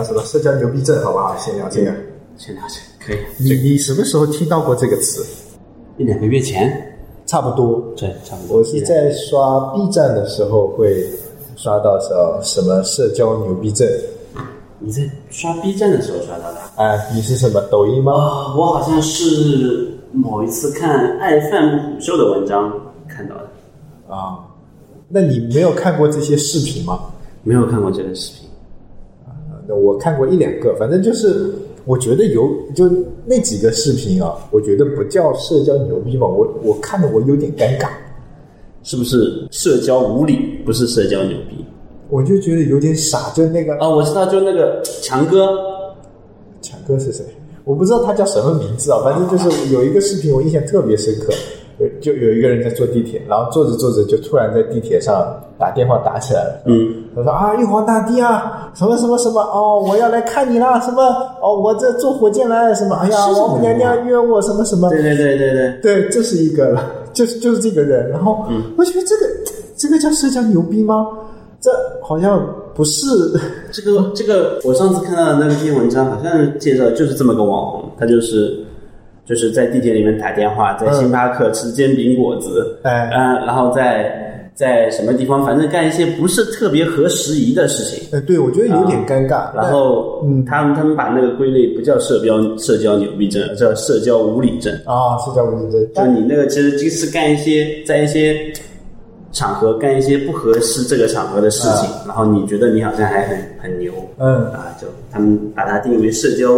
聊什么社交牛逼症，好不好？先聊这个。先聊这个，可以。你你什么时候听到过这个词？一两个月前，差不多。对，差不多。我是在刷 B 站的时候会刷到什什么社交牛逼症。你在刷 B 站的时候刷到的？哎，你是什么抖音吗？啊，我好像是某一次看爱饭虎秀的文章看到的。啊，那你没有看过这些视频吗？没有看过这个视频。我看过一两个，反正就是我觉得有就那几个视频啊，我觉得不叫社交牛逼嘛，我我看的我有点尴尬，是不是社交无理，不是社交牛逼？我就觉得有点傻，就那个啊，我知道，就那个强哥，强哥是谁？我不知道他叫什么名字啊，反正就是有一个视频我印象特别深刻，有就有一个人在坐地铁，然后坐着坐着就突然在地铁上打电话打起来了。嗯，他说啊，玉皇大帝啊，什么什么什么哦，我要来看你啦，什么。哦，我这坐火箭来，什么。哎呀，王母娘娘约我什么什么，对对对对对，对，这是一个了，就是就是这个人，然后嗯。我觉得这个这个叫社交牛逼吗？这好像不是，这个这个，我上次看到的那篇文章，好像是介绍就是这么个网红，他就是就是在地铁里面打电话，在星巴克吃煎饼果子，哎嗯，然后在在什么地方，反正干一些不是特别合时宜的事情。呃，对我觉得有点尴尬。然后，嗯他们他们把那个归类不叫社交社交牛逼症，叫社交无理症。啊，社交无理症，就你那个其实就是干一些在一些场合干一些不合适这个场合的事情，然后你觉得你好像还很很牛，嗯啊，就他们把它定为社交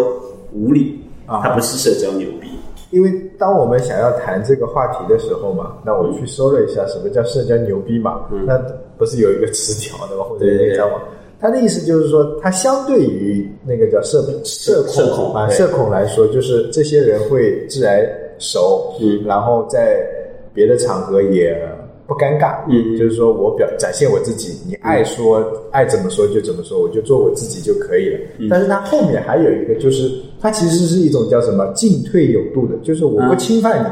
无理，啊它不是社交牛逼。因为当我们想要谈这个话题的时候嘛，那我去搜了一下什么叫社交牛逼嘛，那不是有一个词条的吗？或者对对那张嘛？他的意思就是说，他相对于那个叫社社社恐啊社恐来说，就是这些人会自来熟，嗯然后在别的场合也不尴尬，嗯就是说我表展现我自己，你爱说、爱怎么说就怎么说，我就做我自己就可以了。嗯。但是它后面还有一个，就是它其实是一种叫什么进退有度的，就是我不嗯侵犯你，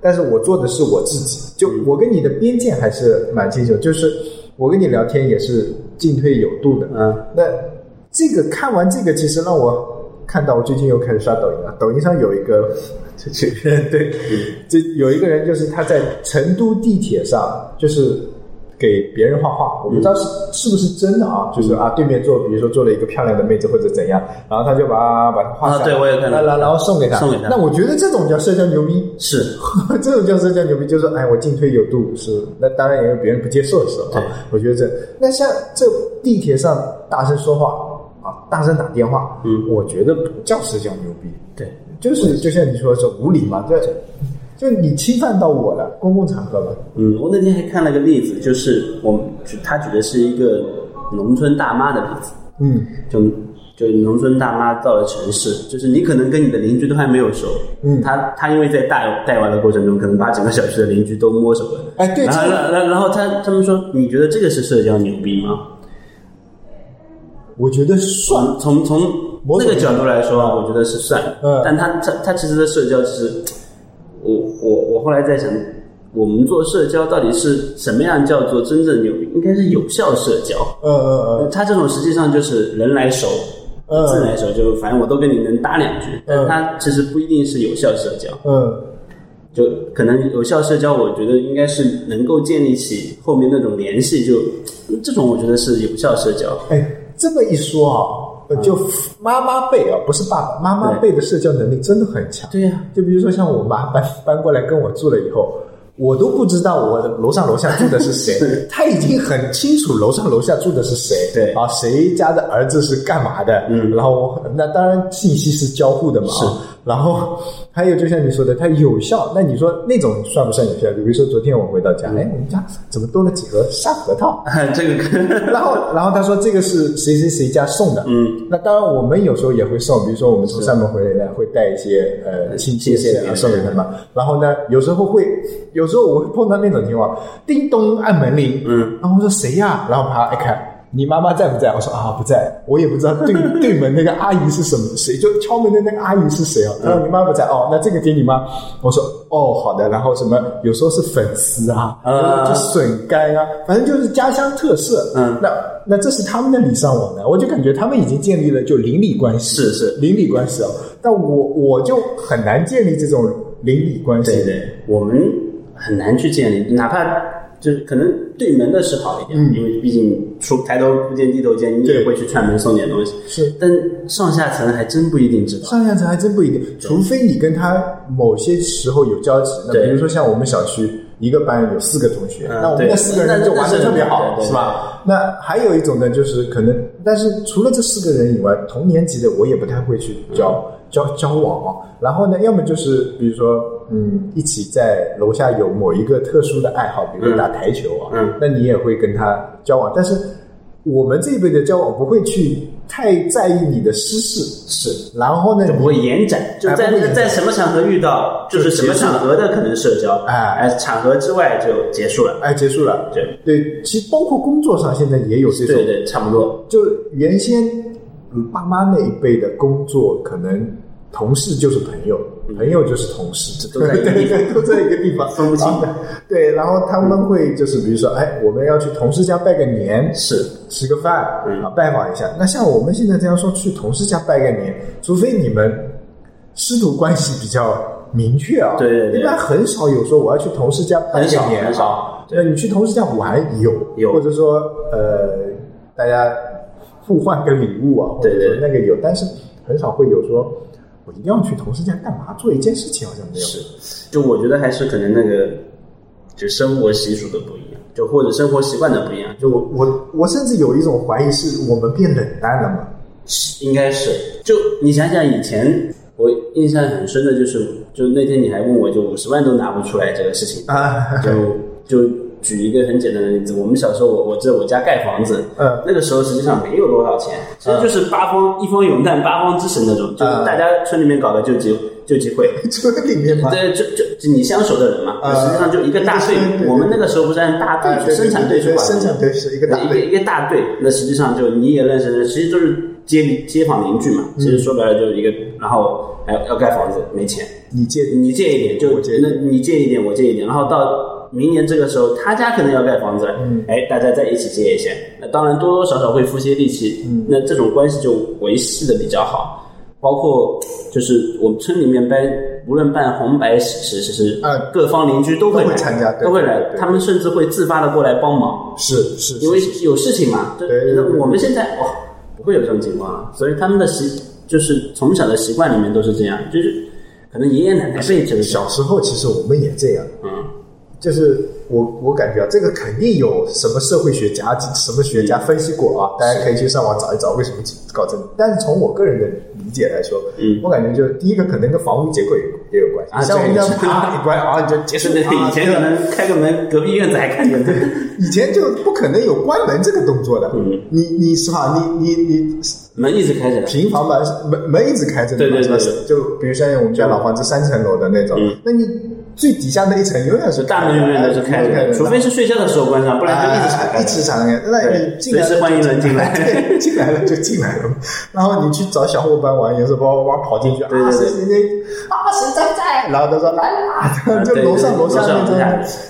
但是我做的是我自己，就我跟你的边界还是蛮清楚，就是我跟你聊天也是进退有度的。嗯那这个看完这个，其实让我看到，我最近又开始刷抖音了。抖音上有一个，这这个人对，这有一个人就是他在成都地铁上，就是给别人画画，我不知道是、是不是真的啊，就是啊对面坐，比如说坐了一个漂亮的妹子或者怎样，然后他就把把他画下来，啊对我也看到。然后然后送给他，送给他。那我觉得这种叫社交牛逼，是，这种叫社交牛逼，就是哎，我进退有度是，那当然也有别人不接受的时候啊。我觉得这，那像这地铁上大声说话啊，大声打电话，嗯。我觉得不叫社交牛逼，对，就是就像你说的是无理嘛，这就你侵犯到我了，公共场合嘛，嗯，我那天还看了个例子，就是我他举的是一个农村大妈的例子，嗯。就就农村大妈到了城市，就是你可能跟你的邻居都还没有熟，嗯。他他因为在带带娃的过程中，可能把整个小区的邻居都摸熟了，哎对然后然后然后他他们说，你觉得这个是社交牛逼吗？我觉得算，从从那个角度来说，我觉得是算，嗯但他他他其实的社交，其实我我我后来在想，我们做社交到底是什么样叫做真正牛逼？应该是有效社交。嗯嗯嗯，他这种实际上就是人来熟，嗯自来熟，就反正我都跟你能搭两句，但他其实不一定是有效社交。嗯就可能有效社交，我觉得应该是能够建立起后面那种联系，就这种我觉得是有效社交。哎，这么一说啊，呃就妈妈辈啊，不是爸爸，妈妈辈的社交能力真的很强。对呀、就比如说像我妈搬搬过来跟我住了以后，我都不知道我楼上楼下住的是谁，她已经很清楚楼上楼下住的是谁，对。啊，谁家的儿子是干嘛的，嗯。然后那当然信息是交互的嘛，是。啊然后还有就像你说的，它有效，那你说那种算不算有效？比如说昨天我回到家，哎，我们家怎么多了几盒沙核桃？这个可然后，然后他说这个是谁谁谁家送的，嗯，那当然我们有时候也会送，比如说我们从厦门回来呢，会带一些呃亲戚啊送给他们。然后呢，有时候会，有时候我会碰到那种情况，叮咚按门铃，嗯，然后我说谁呀？然后把它一开，你妈妈在不在？我说啊不在，我也不知道对 对门那个阿姨是什么谁，就敲门的那个阿姨是谁啊？他说你妈不在哦，那这个给你妈。我说哦好的，然后什么有时候是粉丝啊，啊就笋干啊，反正就是家乡特色。嗯那那这是他们的礼尚往来，我就感觉他们已经建立了就邻里关系，是是邻里关系哦。但我我就很难建立这种邻里关系。对对，我们很难去建立，哪怕就是可能对门的是好一点，嗯因为毕竟出抬头不见低头见，你也会去串门送点东西。是但上下层还真不一定知道。上下层还真不一定，除非你跟他某些时候有交集。那对比如说像我们小区一个班有四个同学，嗯那我们那四个人就玩的特别好，是吧？那还有一种呢，就是可能，但是除了这四个人以外，同年级的我也不太会去交交交往。然后呢，要么就是比如说，嗯，一起在楼下有某一个特殊的爱好，比如说打台球啊，嗯那你也会跟他交往，但是。我们这一辈的交往不会去太在意你的私事，是，然后呢，就不会延展，就在哎不会延展在什么场合遇到，就是什么场合的可能社交，哎哎，场合之外就结束了。哎，结束了。对对，其实包括工作上现在也有这种，对对，差不多。就原先嗯爸妈那一辈的工作，可能同事就是朋友，朋友就是同事，都在一个 都在一个地方，分不清。的啊对，然后他们会就是比如说，哎，我们要去同事家拜个年，是。吃个饭嗯。啊，拜访一下。那像我们现在这样说去同事家拜个年，除非你们师徒关系比较明确啊，对对对。一般很少有说我要去同事家拜个很少年很少。啊。那你去同事家玩有有。或者说呃，大家互换个礼物啊，或者对。对说那个有，但是很少会有说我一定要去同事家干嘛做一件事情，好像没有。是，就我觉得还是可能那个，就生活习俗的不一样，就或者生活习惯的不一样，就我我我甚至有一种怀疑，是我们变冷淡了吗？应该是，就你想想以前，我印象很深的就是，就那天你还问我，就五十万都拿不出来这个事情，啊，就就举一个很简单的例子，我们小时候我我记得我家盖房子，嗯。那个时候实际上没有多少钱，其实就是八方一方有难八方支持那种，就是嗯。大家村里面搞的救济救济会。村里面嘛，对，就就就你相熟的人嘛，啊实际上就一个大队。我们那个时候不是按大啊队去生产队去管的生产队是一个大队，一个一个大队，那实际上就你也认识的，其实都是街里街坊邻居嘛。嗯。其实说白了就是一个，然后还要要盖房子没钱，你借你借一点就我借一那你借一点我借一点，然后到明年这个时候他家可能要盖房子了，嗯。哎，大家再一起借一些，那当然多多少少会付些力气，嗯。那这种关系就维系的比较好。包括就是我们村里面办，无论办红白喜事，其实啊各方邻居都会来参加对都会来他们甚至会自发的过来帮忙。是是，因为有事情嘛，对我们现在哇不会有这种情况了，所以他们的习就是从小的习惯里面都是这样，就是可能爷爷奶奶辈就是小，时候其实我们也这样，嗯，就是我我感觉啊，这个肯定有什么社会学家、什么学家分析过啊，大家可以去上网找一找为什么搞这个。但是从我个人的理解来说，嗯。我感觉就第一个可能跟房屋结构也有也有关系，啊像我们这个家啪一关啊，你就结束以前可能开个门，隔壁院子还看见呢，以前就不可能有关门这个动作的。嗯。你你是吧？你你你门一直开着，平房门，门门一直开着对对对是就比如像我们家老房子三层楼的那种。嗯，那你最底下那一层永远是大门永远都是开着的，除非是睡觉的时候关上，不然就一直敞哎一。直敞开。那你进来时欢迎人进来 对，进来了就进来了。然后你去找小伙伴玩，有时候哇哇跑进去啊，谁谁谁啊，谁在在？然后他说来啦，就楼上楼下那种。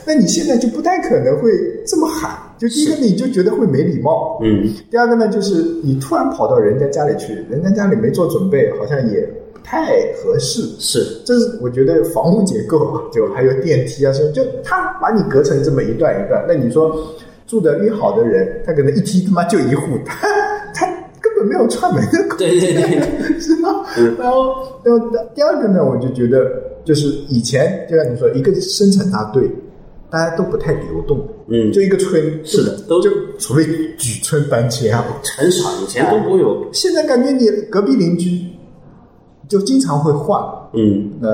那你现在就不太可能会这么喊。就第一个，你就觉得会没礼貌。嗯，第二个呢，就是你突然跑到人家家里去，人家家里没做准备，好像也不太合适。是。这是我觉得房屋结构啊，就还有电梯啊，什么，就他把你隔成这么一段一段，那你说住的越好的人，他可能一梯他妈就一户，他 他根本没有串门的空对对对，是吧？嗯然后，然后第二个呢，我就觉得就是以前就像你说，一个生产大队，大家都不太流动，嗯。就一个村，是的都就除非举村搬迁啊，很少，以前都不会有，现在感觉你隔壁邻居就经常会换，嗯，那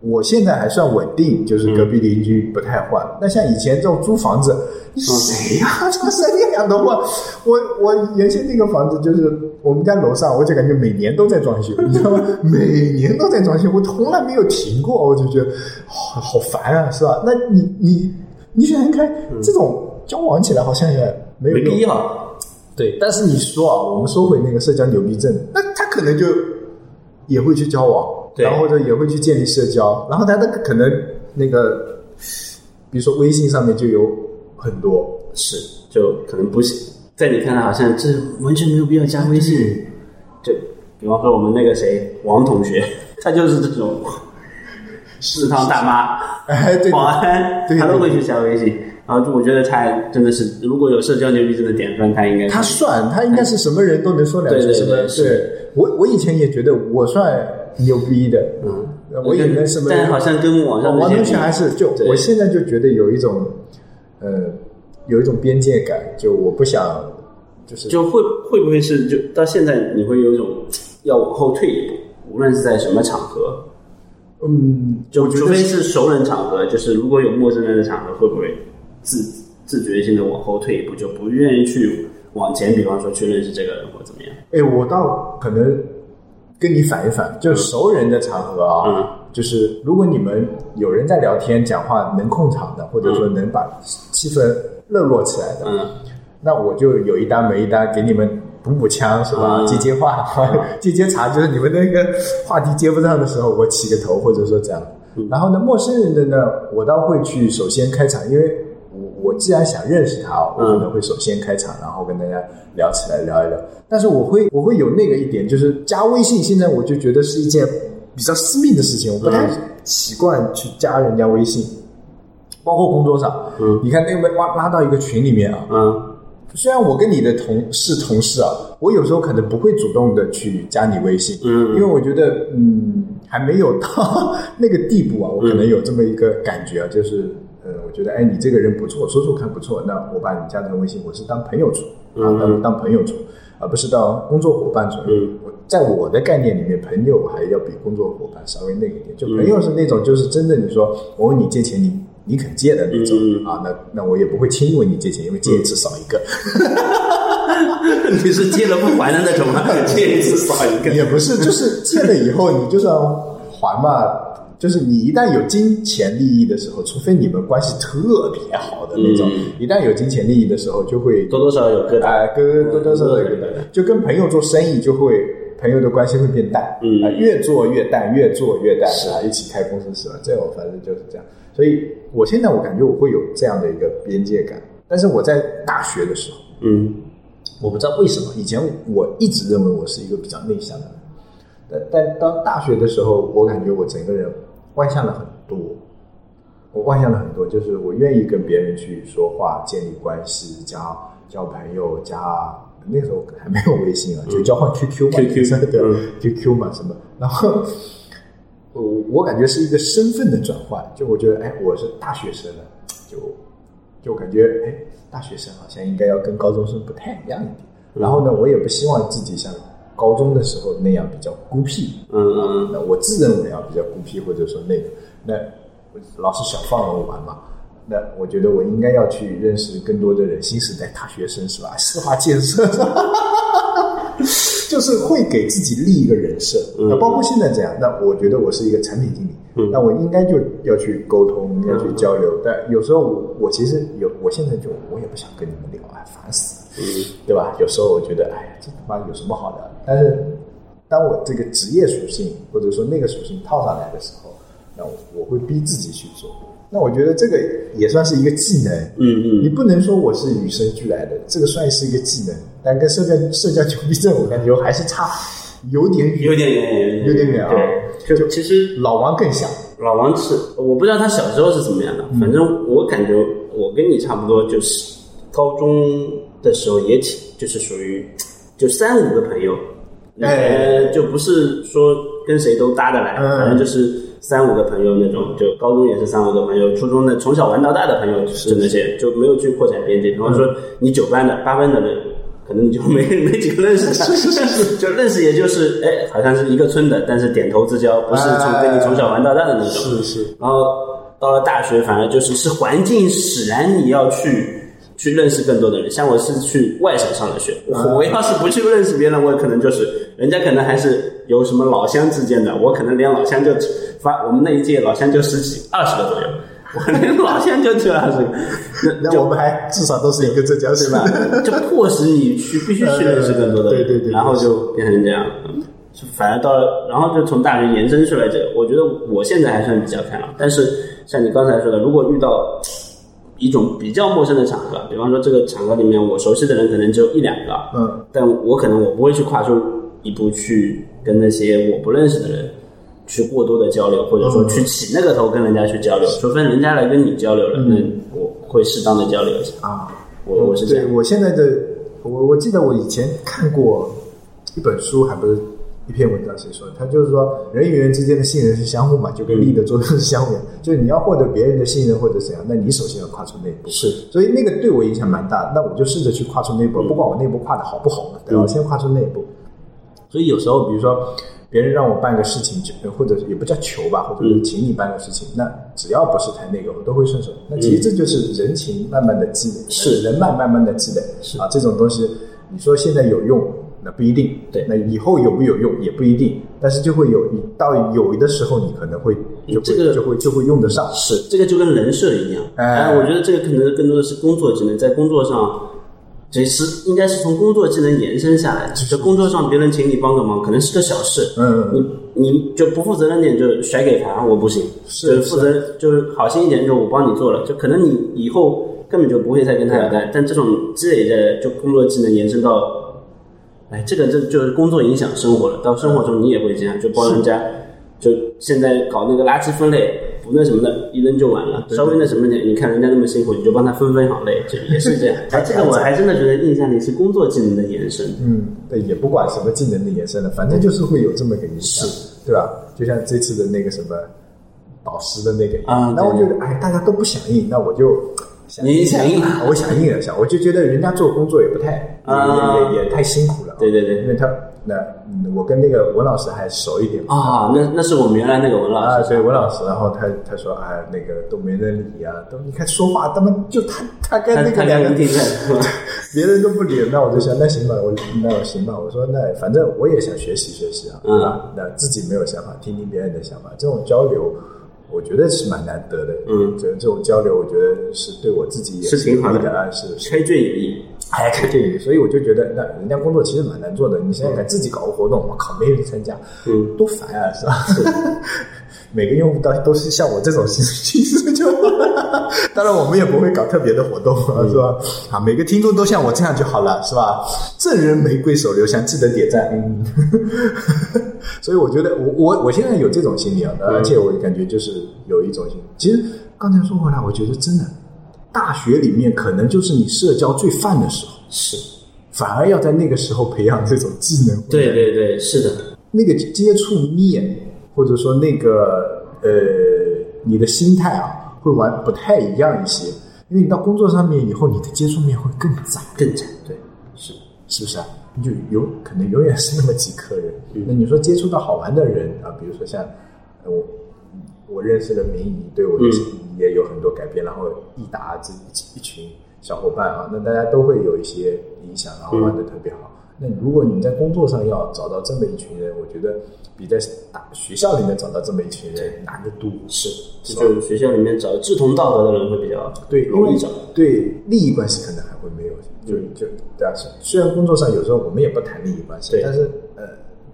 我现在还算稳定，就是隔壁邻居不太换。那像以前这种租房子，你谁呀、这么三天两头换？我我原先那个房子就是我们家楼上，我就感觉每年都在装修，你知道吗？每年都在装修，我从来没有停过，我就觉得好好烦啊，是吧？那你你你想想看，这种交往起来好像也没有必要。对，但是你说啊，我们说回那个社交牛逼症，那他可能就也会去交往，对然后或者也会去建立社交，然后他的可能那个，比如说微信上面就有很多，是，就可能不是在你看来好像这完全没有必要加微信。就比方说我们那个谁王同学，他就是这种食堂大妈、哎，对保安，他都会去加微信。然后就我觉得他真的是，如果有社交牛逼症的典范，他应该他算，他应该是什么人都能说两句，什么对我我以前也觉得我算牛逼的，嗯，我也能什么，但好像跟网上那些王同学还是就我现在就觉得有一种呃有一种边界感，就我不想就是就会会不会是就到现在你会有一种要往后退一步，无论是在什么场合，嗯，就除非是熟人场合，就是如果有陌生人的场合，会不会自自觉性的往后退一步，就不愿意去往前，比方说去认识这个人或怎么样？哎，我倒可能跟你反一反，就熟人的场合啊，嗯就是如果你们有人在聊天讲话能控场的，或者说能把气氛热络起来的，嗯那我就有一搭没一搭给你们补补枪是吧？嗯接接话，接接茬，就是你们那个话题接不上的时候，我起个头，或者说这样。嗯然后呢，陌生人的呢，我倒会去首先开场，因为我我既然想认识他，我可能会首先开场，然后跟大家聊起来聊一聊。但是我会我会有那个一点，就是加微信，现在我就觉得是一件比较私密的事情，我不太嗯。习惯去加人家微信，包括工作上，嗯。你看那个拉拉到一个群里面啊，嗯。虽然我跟你的同事同事啊，我有时候可能不会主动的去加你微信，嗯。因为我觉得嗯还没有到 那个地步啊，我可能有这么一个感觉啊，就是觉得哎你这个人不错，说说看不错，那我把你加成微信，我是当朋友处啊，嗯当当朋友处，而不是当工作伙伴处。嗯我在我的概念里面，朋友还要比工作伙伴稍微那个一点，就嗯朋友是那种就是真的你说我问你借钱你。你肯借的那种、啊，那那我也不会轻易问你借钱，因为借一次少一个。你是借了不还的那种吗？借一次少一个。也不是，就是借了以后你就是要还嘛。就是你一旦有金钱利益的时候，除非你们关系特别好的那种，嗯。一旦有金钱利益的时候，就会多多少少有疙瘩。啊，跟多多少少有疙瘩。就跟朋友做生意就会朋友的关系会变淡，嗯。啊，越做越淡，越做越淡是。啊，一起开公司是吧？这我反正就是这样，所以我现在我感觉我会有这样的一个边界感，但是我在大学的时候。嗯。我不知道为什么，以前我一直认为我是一个比较内向的人，但但到大学的时候，我感觉我整个人外向了很多。我外向了很多，就是我愿意跟别人去说话、建立关系、交交朋友、加那个时候还没有微信啊，就交换 QQ 嘛 QQ 对嗯 QQ 嘛什么，然后我我感觉是一个身份的转换，就我觉得哎，我是大学生了，就就感觉哎，大学生好像应该要跟高中生不太一样一点。然后呢，我也不希望自己像高中的时候那样比较孤僻。嗯嗯那我自认为啊比较孤僻，或者说那个，那老师想放任我玩嘛。那我觉得我应该要去认识更多的人，新时代大学生是吧？四化建设，就是会给自己立一个人设。嗯那包括现在这样，那我觉得我是一个产品经理，嗯那我应该就要去沟通，要去交流。但有时候我我其实有，我现在就我也不想跟你们聊，哎，烦死了。嗯对吧？有时候我觉得，哎呀，这他妈有什么好聊？但是当我这个职业属性或者说那个属性套上来的时候，那我我会逼自己去做。那我觉得这个也算是一个技能。嗯嗯你不能说我是与生俱来的，这个算是一个技能，但跟社交社交牛逼症，我感觉还是差有点远，有点远，有点远啊。对，就其实老王更像，老王是我不知道他小时候是怎么样的，反正我感觉我跟你差不多，就是高中的时候也挺，就是属于就三五个朋友，哎呃，就不是说跟谁都搭得来，嗯反正就是三五个朋友那种，就高中也是三五个朋友，初中的从小玩到大的朋友就是那些，就没有去扩展边界。比方说你九班的、八班的人。可能你就没没几个认识的，就认识也就是哎，好像是一个村的，但是点头之交，不是从跟你从小玩到大的那种。是是，然后到了大学，反而就是是环境使然你要去去认识更多的人。像我是去外省上的学，我我要是不去认识别人，我可能就是人家可能还是有什么老乡之间的，我可能连老乡就发我们那一届老乡就十几二十个左右。我连老乡就去了，这个，那我们还至少都是一个浙江省对吧？就迫使你去必须去认识更多的人，对对对对然后就变成这样。反而到了，然后就从大学延伸出来这个，我觉得我现在还算比较开朗。但是像你刚才说的，如果遇到一种比较陌生的场合，比方说这个场合里面我熟悉的人可能只有一两个，嗯，但我可能我不会去跨出一步去跟那些我不认识的人去过多的交流，或者说去起那个头跟人家去交流，除非人家来跟你交流了，那我会适当的交流一下。啊，我我是这样。对，我现在的我我记得我以前看过一本书，还不是一篇文章，谁说的？他就是说人与人之间的信任是相互嘛，就跟力的作用是相互的。就是你要获得别人的信任或者怎样，那你首先要跨出那一步。是，所以那个对我影响蛮大。那我就试着去跨出那一步，不管我那一步跨的好不好嘛，对吧？我先跨出那一步。所以有时候，比如说别人让我办个事情，就或者也不叫求吧，或者是请你办个事情，那只要不是太那个，我都会顺手。那其实这就是人情慢慢的积累，是人脉慢慢的积累，是啊，这种东西，你说现在有用，那不一定，对那以后有没有用也不一定，但是就会有，你到有的时候你可能会这个就会就会用得上，是，这个就跟人设一样。哎我觉得这个可能更多的是工作技能，在工作上，这是应该是从工作技能延伸下来的。就工作上别人请你帮个忙，可能是个小事，嗯，你你就不负责任点，就甩给他，我不行。是就是负责，就是好心一点，就我帮你做了，就可能你以后根本就不会再跟他有干。但这种积累的就工作技能延伸到，哎，这个这就是工作影响生活了。到生活中你也会这样，就帮人家，就现在搞那个垃圾分类，不那什么的，一扔就完了。稍微那什么点，你看人家那么辛苦，你就帮他分分好类，就也是这样。哎，这个我还真的觉得印象里是工作技能的延伸。嗯，对，也不管什么技能的延伸了，反正就是会有这么个影响，对吧？就像这次的那个什么导师的那个，啊那我对觉得哎，大家都不响应，那我就响你想应我想。应了一下，我就觉得人家做工作也不太，啊。也也也太辛苦了，对对对。因为他那嗯我跟那个文老师还熟一点嘛。啊，那那是我们原来那个文老师，所以文老师，然后他他说啊，那个都没人理啊，都你看说话，他们就他他跟他那个两个人听在，别人都不理，那我就想，那行吧，我那我行吧，我说那反正我也想学习学习啊，对吧？那自己没有想法，听听别人的想法，这种交流，我觉得是蛮难得的。嗯这这种交流，我觉得是对我自己也是挺好的啊，是是。开卷有益。哎，看电影，所以我就觉得，那人家工作其实蛮难做的。你现在敢，自己搞个活动，我靠，没人参加，嗯，多烦啊，是吧？每个用户都都是像我这种形形式就好了。当然，我们也不会搞特别的活动了，是吧？啊，每个听众都像我这样就好了，是吧？赠人玫瑰手留香，记得点赞。嗯，所以我觉得我我我现在有这种心理啊，而且我感觉就是有一种心理。其实刚才说回来，我觉得真的，大学里面可能就是你社交最泛的时候，是，反而要在那个时候培养这种技能。对对对，是的，那个接触面，或者说那个呃，你的心态啊，会玩不太一样一些。因为你到工作上面以后，你的接触面会更窄，更窄，对，是，是不是啊？你就有可能永远是那么几颗人。嗯那你说接触到好玩的人啊，比如说像呃我我认识的明仪，对我也有很多改变，然后益达这一一群小伙伴啊，那大家都会有一些影响，然后玩的特别好。那如果你在工作上要找到这么一群人，我觉得比在大学校里面找到这么一群人难得多。是，就是学校里面找志同道合的人会比较对，容易找。对利益关系可能还会没有，就就对啊。虽然工作上有时候我们也不谈利益关系对，但是呃，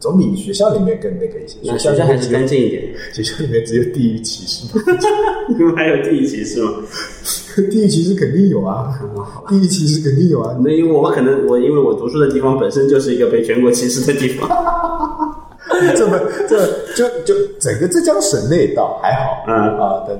总比学校里面更那个一些。学校还是干净一点。学校里面只有地域歧视吗，你们还有地域歧视吗？地域歧视肯定有啊，地域歧视肯定有啊。那因为我可能我因为我读书的地方本身就是一个被全国歧视的地方。这么这就就整个浙江省内倒还好，嗯啊，但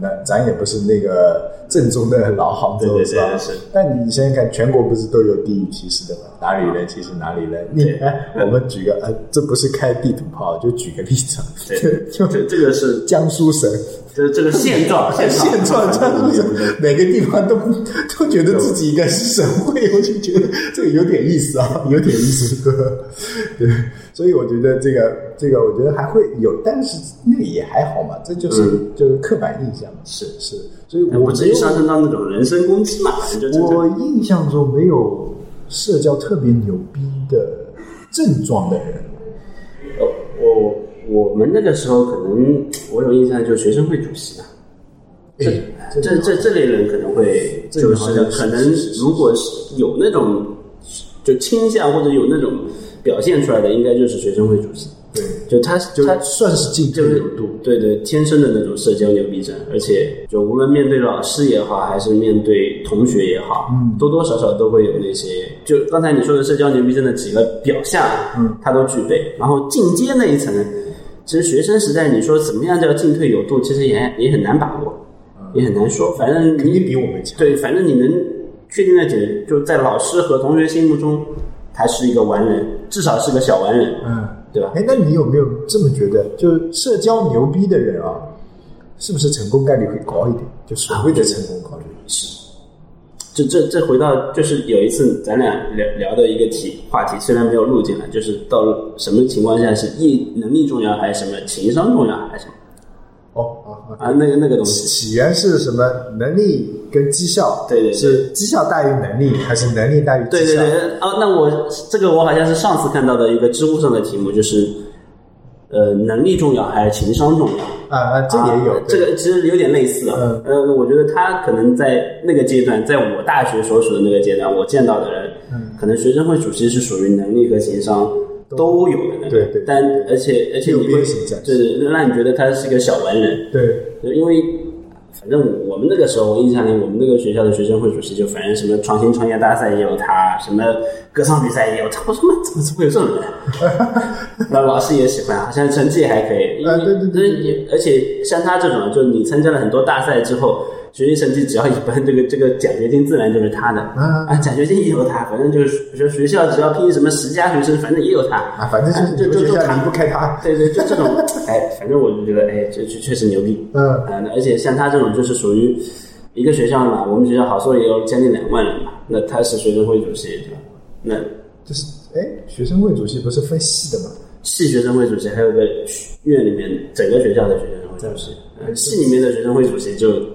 那咱也不是那个正宗的老杭州对对是吧？是但你想想看，全国不是都有地域歧视的吗？哪里人歧视哪里人？你哎，我们举个呃，这不是开地图炮，就举个例子啊，对就这这个是江苏省。这这个现状，现状江苏省每个地方都都觉得自己应该是省会，我就觉得这个有点意思啊，有点意思，对所以我觉得这个这个，我觉得还会有，但是那个也还好嘛，这就是、就是刻板印象嘛，是是，所以我不至于上升到那种人身攻击嘛。我印象中没有社交特别牛逼的症状的人，呃我我们那个时候可能我有印象就是学生会主席啊，这哎这这这类人可能会就是可能如果是有那种就倾向或者有那种表现出来的，应该就是学生会主席。对，就他就他算是进就是退有度。对对，天生的那种社交牛逼症，而且就无论面对老师也好，还是面对同学也好，嗯多多少少都会有那些，就刚才你说的社交牛逼症的几个表象，嗯，他都具备。然后进阶那一层，其实学生时代你说怎么样叫进退有度，其实也也很难把握，也很难说。反正你肯定比我们强。对，反正你能确定的点，就在老师和同学心目中，他是一个完人，至少是个小完人，嗯，对吧？哎，那你有没有这么觉得？就是社交牛逼的人啊，是不是成功概率会高一点？就所谓的成功概率是。这这这回到就是有一次咱俩聊聊的一个题话题，虽然没有录进来，就是到什么情况下是意能力重要还是什么情商重要还是什么哦啊啊！啊？那个那个东西，起源是什么？能力跟绩效？对对对是绩效大于能力，还是能力大于绩效？对对对，哦，那我这个我好像是上次看到的一个知乎上的题目，就是呃，能力重要还是情商重要？啊啊，这也有啊这个其实有点类似啊。嗯呃，我觉得他可能在那个阶段，在我大学所属的那个阶段，我见到的人，嗯可能学生会主席是属于能力和情商都有的那个，对对但而且而且你会边形战就是让你觉得他是一个小文人，对因为。反正我们那个时候，我印象里，我们那个学校的学生会主席就反正什么创新创业大赛也有他，什么歌唱比赛也有他。我说妈，怎么会有这种人？那 老师也喜欢，好像成绩也还可以。啊对对对对也而且像他这种，就你参加了很多大赛之后，学习成绩只要一般，这个这个奖学金自然就是他的啊啊，奖学金也有他，反正就是说学校只要聘什么十佳学生，反正也有他啊，反正就是就就就不开他。对对，就这种，哎，反正我就觉得，哎，这确确实牛逼。嗯啊，那而且像他这种就是属于一个学校嘛，我们学校好说也有将近两万人嘛，那他是学生会主席，对吧？那就是哎，学生会主席不是分系的吗？系学生会主席还有个院里面整个学校的学生会主席，呃系里面的学生会主席就就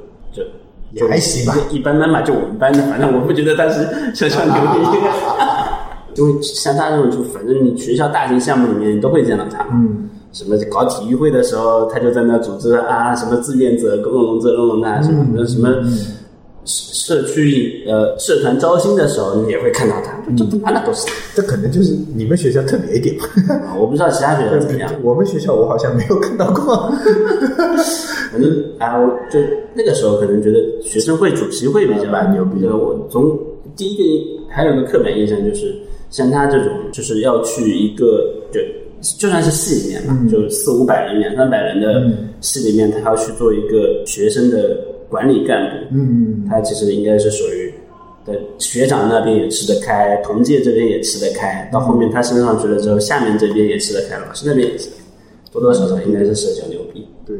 也还行吧，一般般吧，就我们班的，反正我不觉得他是社交牛逼。因为像他这种，就反正你学校大型项目里面，你都会见到他。嗯，什么搞体育会的时候，他就在那组织啊，什么志愿者弄弄这弄弄那，什么的什么社区呃社团招新的时候，你也会看到他，这他妈的都是。这可能就是你们学校特别一点。吧。我不知道其他学校怎么样，我们学校我好像没有看到过。反正啊，我就那个时候可能觉得学生会主席会比较蛮牛逼的。对，我从第一个还有个刻板印象就是，像他这种就是要去一个就就算是系里面嘛，就四五百人、两三百人的系里面，他要去做一个学生的管理干部，嗯，他其实应该是属于。的学长那边也吃得开，同届这边也吃得开，到后面他升上去了之后，下面这边也吃得开，老师那边也吃得开，多多少少应该是社交牛逼。对，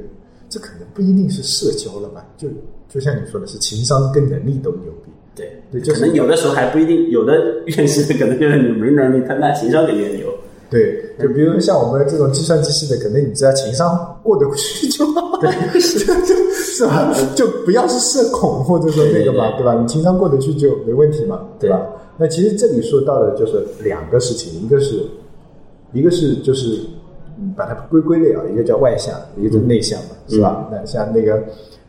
这可能不一定是社交了吧？就就像你说的是情商跟能力都牛逼。对，对就是可能有的时候还不一定，有的院士可能就是你没能力，他那情商肯定牛。对，就比如像我们这种计算机系的，可能你只要情商过得去就好，对，是是吧？就不要是社恐或者说那个嘛，对吧？你情商过得去就没问题嘛，对吧？那其实这里说到的就是两个事情，一个是，一个是就是嗯把它归归类啊，一个叫外向，一个叫内向嘛，是吧？那像那个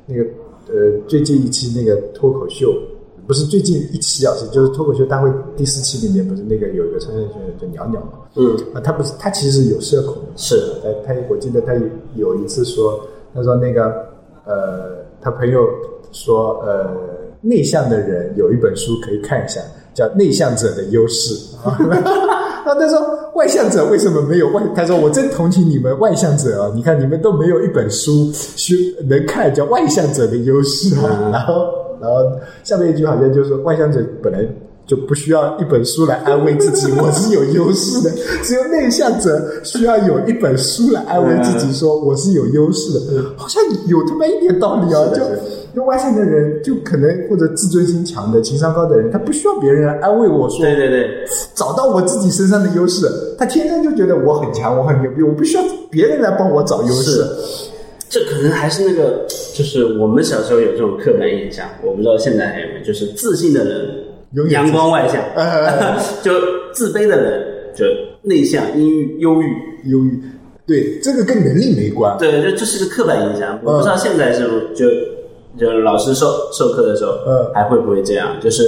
那个呃，最近一期那个脱口秀。不是最近一期啊，是就是脱口秀大会第四期里面，不是那个有一个参赛选手叫鸟鸟嘛？嗯，啊，他不是他其实是有社恐的，是他，他我记得他有一次说，他说那个呃，他朋友说呃，内向的人有一本书可以看一下，叫《内向者的优势》啊。然后他说外向者为什么没有外？他说我真同情你们外向者啊！你看你们都没有一本书去能看，叫《外向者的优势》啊。然后然后下面一句好像就是说外向者本来。就不需要一本书来安慰自己，我是有优势的。只有内向者需要有一本书来安慰自己，说我是有优势的。好像有他妈一点道理啊！就就外向的人，就可能或者自尊心强的、情商高的人，他不需要别人来安慰我说，对对对，找到我自己身上的优势，他天生就觉得我很强，我很牛逼，我不需要别人来帮我找优势。这可能还是那个，就是我们小时候有这种刻板印象，我不知道现在还有没有，就是自信的人永远阳光外向，呃 就自卑的人就内向、阴郁、忧郁。忧郁，对这个跟能力没关。对，这这是个刻板印象，我不知道现在是不是就就老师授授课的时候，嗯还会不会这样？就是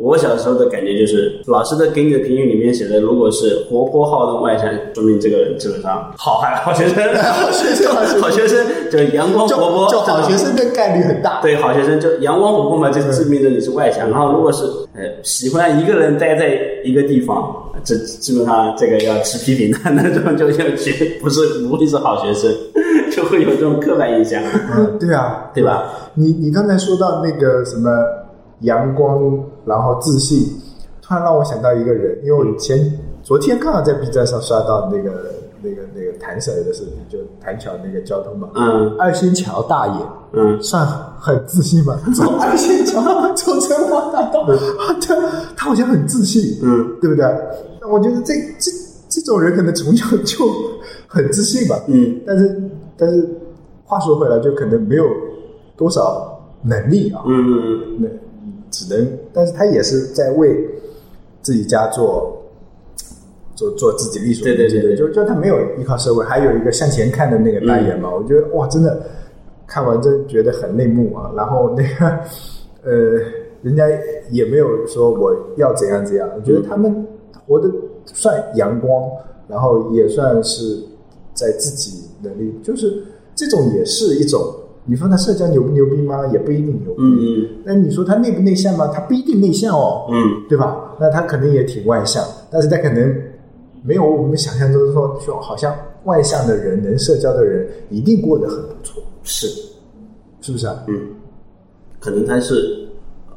我小时候的感觉就是，老师的给你的评语里面写的，如果是活泼好动外向，说明这个人基本上好孩 好学生，好学生好学生好学生就是阳光活泼，就好学生的概率很大。对，好学生就阳光活泼嘛，就证明着你是外向。然后如果是呃喜欢一个人待在一个地方，这基本上这个要吃批评的 那种，就要去不是不会是好学生，就会有这种刻板印象，嗯，对啊，对吧？你你刚才说到那个什么阳光，然后自信，突然让我想到一个人，因为我前、昨天刚好在 B 站上刷到那个那个那个谭 Sir 的视频，就谭桥那个交通嘛，嗯。二仙桥大爷，嗯。算很自信吧？走二仙桥，走成华大道，他 他好像很自信，嗯，对不对？那我觉得这这这种人可能从小就很自信吧，嗯。但是但是话说回来，就可能没有多少能力啊，嗯嗯那只能，但是他也是在为自己家做做做自己力所能及的，对对对对就就他没有依靠社会，还有一个向前看的那个大爷嘛，我觉得哇，真的看完真觉得很内幕啊。然后那个 呃，人家也没有说我要怎样怎样，我觉得他们活得算阳光，然后也算是在自己能力，就是这种也是一种。你说他社交牛不牛逼吗？也不一定牛逼。嗯嗯那你说他内不内向吗？他不一定内向哦，嗯对吧？那他可能也挺外向，但是他可能没有我们想象中说说好像外向的人、能社交的人一定过得很不错，是是不是啊？嗯，可能他是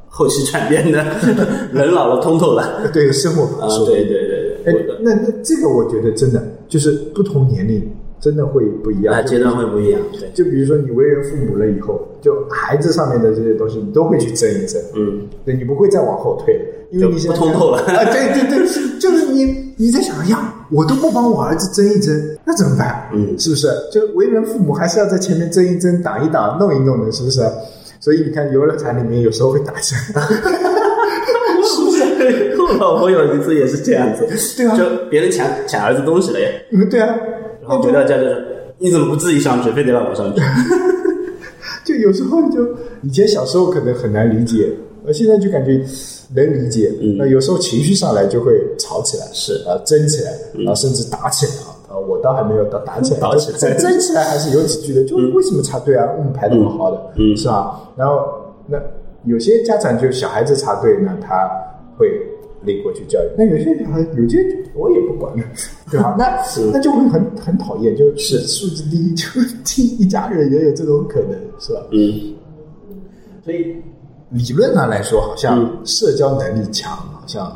后期转变的，人老了通透了。对生活啊，说对对对哎那那这个我觉得真的就是不同年龄真的会不一样。啊阶段会不一样，对，就比如说你为人父母了以后，就孩子上面的这些东西，你都会去争一争，嗯，对你不会再往后退，因为就你现在不通透了 啊！对对对，就是你你在想，哎呀，我都不帮我儿子争一争，那怎么办？嗯是不是？就为人父母还是要在前面争一争、挡一挡、弄一弄的，是不是？所以你看游乐场里面有时候会打架，是不是？我老婆有一次也是这样子，对啊就别人抢抢儿子东西了呀，嗯，对啊，然后回到家就说你怎么不自己上去，非得让我上去？就有时候就以前小时候可能很难理解，呃，现在就感觉能理解。嗯那有时候情绪上来就会吵起来，是啊，争起来，啊，甚至打起来啊。啊，我倒还没有打打起来，打起来争 争起来还是有几句的。就为什么插队啊？我们排那么好的，嗯是吧？然后那有些家长就小孩子插队呢，他会领过去教育。那有些小孩有些我也不管了，对吧？那那就会很很讨厌，就是素质低，就低一家人也有这种可能，是吧？嗯，所以理论上来说，好像嗯社交能力强，好像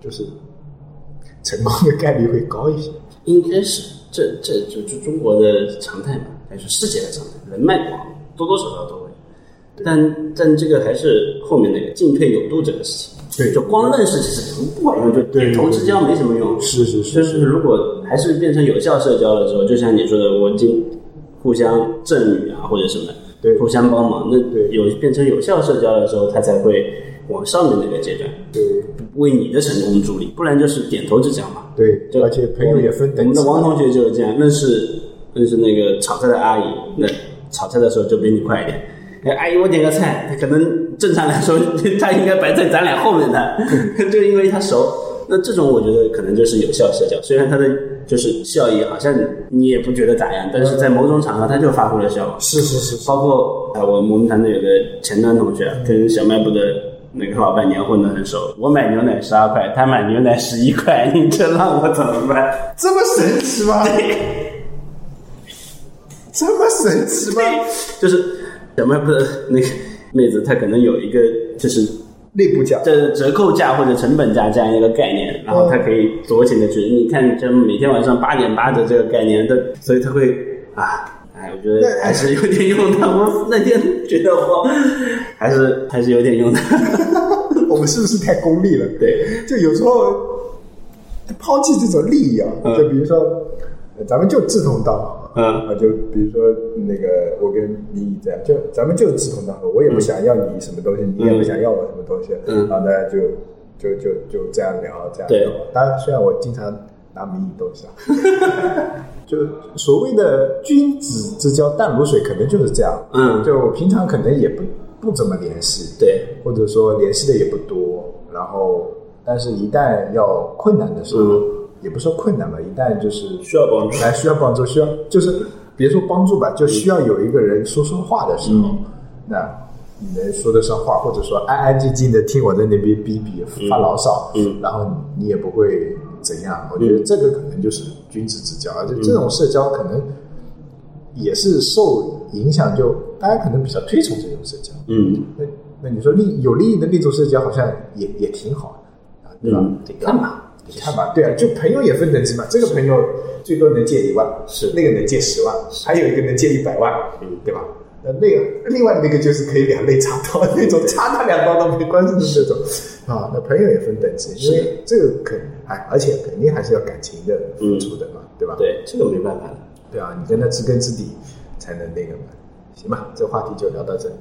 就是成功的概率会高一些。应该是这这就就中国的常态嘛，还是世界的常态，人脉广，多多少少都会。但但这个还是后面那个进退有度这个事情，对就光认识其实不不管用，就对点头之交没什么用。是是是就是如果还是变成有效社交的时候，就像你说的，我经互相赠予啊或者什么，对互相帮忙，那对有变成有效社交的时候，他才会往上面那个阶段对为你的成功助力，不然就是点头之交嘛。对，就而且朋友也分我们等级的王同学就是这样，认识认识那个炒菜的阿姨，那炒菜的时候就比你快一点。哎，阿姨，我点个菜，他可能正常来说 他应该摆在咱俩后面的，就因为他熟。那这种我觉得可能就是有效社交，虽然它的就是效益好像你也不觉得咋样，但是在某种场合它就发挥了效果。是是是，包括啊，我我们团队有个前端同学跟小卖部的那个老板娘混得很熟，我买牛奶十二块，他买牛奶十一块，你这让我怎么办？这么神奇吗？这么神奇吗？就是小卖部的那个妹子，她可能有一个就是内部讲，这折扣价或者成本价这样一个概念，然后她可以酌情的去，你看这每天晚上八点八折这个概念，她所以她会啊。哎，我觉得还是有点用的。我那天觉得我还是还是有点用的。我们是不是太功利了？对，就有时候抛弃这种利益啊，嗯就比如说，呃咱们就志同道合，嗯。啊，就比如说那个我跟你这样，就咱们就志同道合，我也不想要你什么东西，你也不想要我什么东西，嗯。然后大家就就就就这样聊，这样。对。聊。当然，虽然我经常拿名义东西啊，就所谓的君子之交淡如水，可能就是这样。嗯。就平常可能也不不怎么联系，对，或者说联系的也不多，然后但是一旦要困难的时候，嗯也不说困难吧，一旦就是需要帮助来需要帮助，需要就是别说帮助吧，就需要有一个人说说话的时候，嗯那你能说得上话，或者说安安静静的听我在那边逼逼发牢骚，嗯然后你也不会怎样。我觉得这个可能就是君子之交，而且这种社交可能也是受影响，就大家可能比较推崇这种社交。嗯那那你说利有利益的那种社交好像也也挺好的，啊，对吧？嗯，得看吧。你看吧，对啊，就朋友也分等级嘛。这个朋友最多能借一万，是那个能借十万，还有一个能借一百万，嗯对吧？那，那个另外那个就是可以两肋插刀那种，插他两刀都没关系的那种啊。那朋友也分等级，因为这个肯哎，而且肯定还是要感情的付出的嘛，对吧？对，这个没办法的。对啊，你跟他知根知底才能那个嘛。行吧，这话题就聊到这里。